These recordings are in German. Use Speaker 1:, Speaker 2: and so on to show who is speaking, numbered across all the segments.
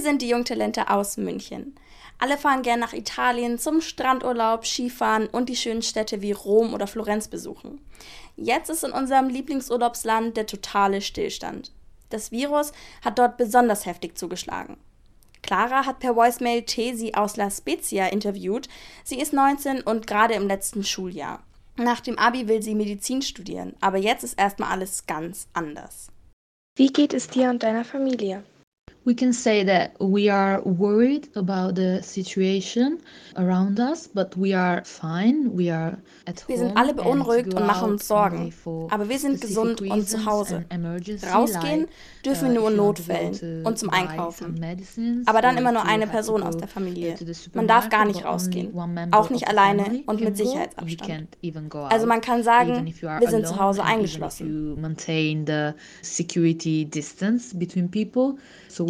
Speaker 1: Wir sind die Jungtalente aus München. Alle fahren gern nach Italien zum Strandurlaub, Skifahren und die schönen Städte wie Rom oder Florenz besuchen. Jetzt ist in unserem Lieblingsurlaubsland der totale Stillstand. Das Virus hat dort besonders heftig zugeschlagen. Clara hat per Voicemail Tesi aus La Spezia interviewt. Sie ist 19 und gerade im letzten Schuljahr. Nach dem Abi will sie Medizin studieren, aber jetzt ist erstmal alles ganz anders.
Speaker 2: Wie geht es dir und deiner Familie?
Speaker 3: We can say that we are worried about the situation around us, but we are fine. We are at
Speaker 1: wir sind alle beunruhigt und machen uns Sorgen. Aber wir sind gesund und zu Hause. Rausgehen dürfen wir nur in Notfällen und zum Einkaufen. Aber dann immer nur eine Person aus der Familie. Man darf gar nicht rausgehen. Auch nicht alleine und mit Sicherheitsabstand. Also man kann sagen, wir sind zu Hause eingeschlossen.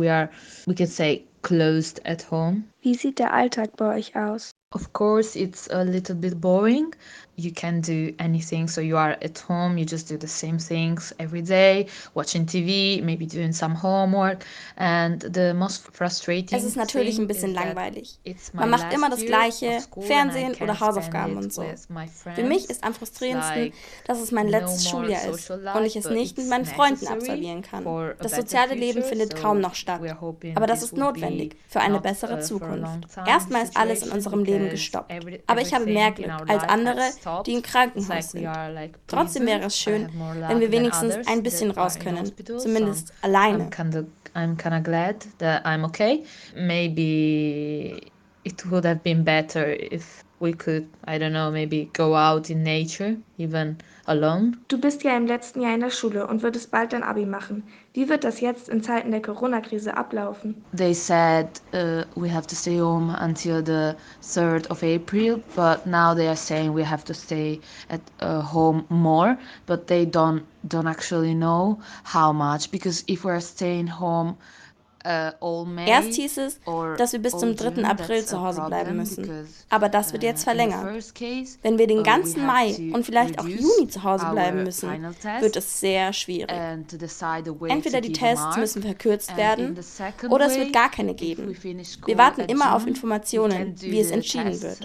Speaker 3: We are, we can say, closed at home.
Speaker 2: Wie sieht der Alltag bei euch aus?
Speaker 3: Of course, it's a little bit boring. You can do anything. So you are at home, you just do the same things every day, watching TV, maybe doing some homework. And the most frustrating
Speaker 1: es ist natürlich ein bisschen langweilig. Man macht immer das Gleiche, Fernsehen oder Hausaufgaben und so. Für mich ist am frustrierendsten, dass es mein letztes Schuljahr ist und ich es nicht mit meinen Freunden absolvieren kann. Das soziale Leben findet kaum noch statt. Aber das ist notwendig für eine bessere uh, Zukunft. Erstmal ist alles in unserem Leben gestoppt. Aber ich habe mehr Glück als andere, die im Krankenhaus sind. Trotzdem wäre es schön, wenn wir wenigstens ein bisschen raus können, zumindest alleine.
Speaker 3: I'm kind of glad that I'm okay. Maybe it would have been better if we could, I don't know, maybe go out in nature, even alone.
Speaker 2: Du bist ja im letzten Jahr in der Schule und würdest bald dein Abi machen. Wie wird das jetzt in Zeiten der Corona-Krise ablaufen?
Speaker 3: They said uh, we have to stay home until the 3rd of April, but now they are saying we have to stay at uh, home more, but they don't don't actually know how much because if we're staying home
Speaker 1: Erst hieß es, dass wir bis zum 3. April zu Hause bleiben müssen. Aber das wird jetzt uh, verlängert. Wenn wir den uh, ganzen Mai und vielleicht auch Juni zu Hause bleiben müssen, wird es sehr schwierig. Entweder die Tests müssen verkürzt werden oder es wird gar keine geben. Wir warten immer auf Informationen, wie es entschieden wird.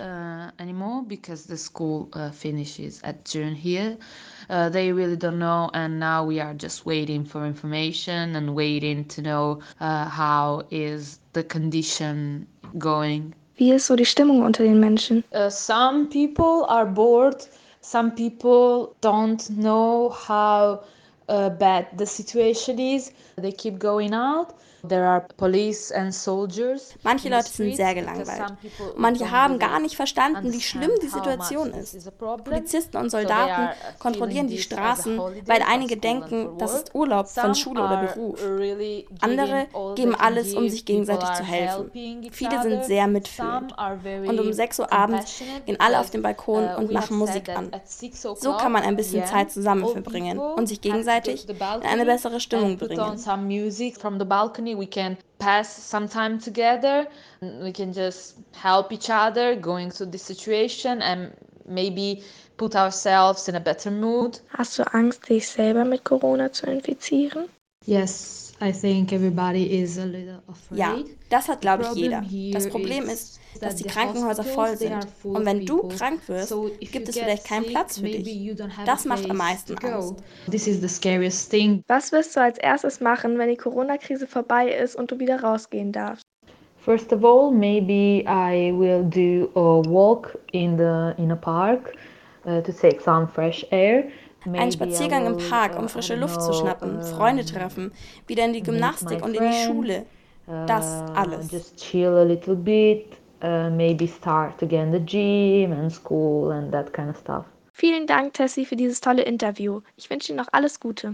Speaker 3: Uh, they really don't know and now we are just waiting for information and waiting to know uh, how is the condition going
Speaker 2: Wie ist so die Stimmung unter den Menschen?
Speaker 3: Uh, some people are bored. Some people don't know how uh, bad the situation is. They keep going out.
Speaker 1: Manche Leute sind sehr gelangweilt. Und manche haben gar nicht verstanden, wie schlimm die Situation ist. Polizisten und Soldaten kontrollieren die Straßen, weil einige denken, das ist Urlaub von Schule oder Beruf. Andere geben alles, um sich gegenseitig zu helfen. Viele sind sehr mitfühlend. Und um 6 Uhr abends gehen alle auf den Balkon uh, und machen Musik an. So kann man ein bisschen Zeit zusammen verbringen und sich gegenseitig in eine bessere Stimmung bringen
Speaker 3: we can pass some time together. We can just help each other going through this situation and maybe put ourselves in a better mood.
Speaker 2: Hast du angst dich selber mit corona zu infizieren
Speaker 3: yes I think everybody is a little afraid.
Speaker 1: Ja, das hat, glaube ich, jeder. Das Problem ist, dass die Krankenhäuser voll sind. Und wenn du krank wirst, gibt es vielleicht keinen Platz für dich. Das macht am meisten Angst.
Speaker 3: This is the scariest thing.
Speaker 2: Was wirst du als erstes machen, wenn die Corona-Krise vorbei ist und du wieder rausgehen darfst?
Speaker 3: First of all, maybe I will do a walk in the in a park uh, to take some fresh air.
Speaker 1: Ein Spaziergang im Park, um frische Luft zu schnappen, Freunde treffen, wieder in die Gymnastik und in die Schule. Das uh, alles.
Speaker 3: Just chill a little bit, uh, maybe start again the gym and school and that kind of stuff.
Speaker 2: Vielen Dank, Tessie, für dieses tolle Interview. Ich wünsche Ihnen noch alles Gute.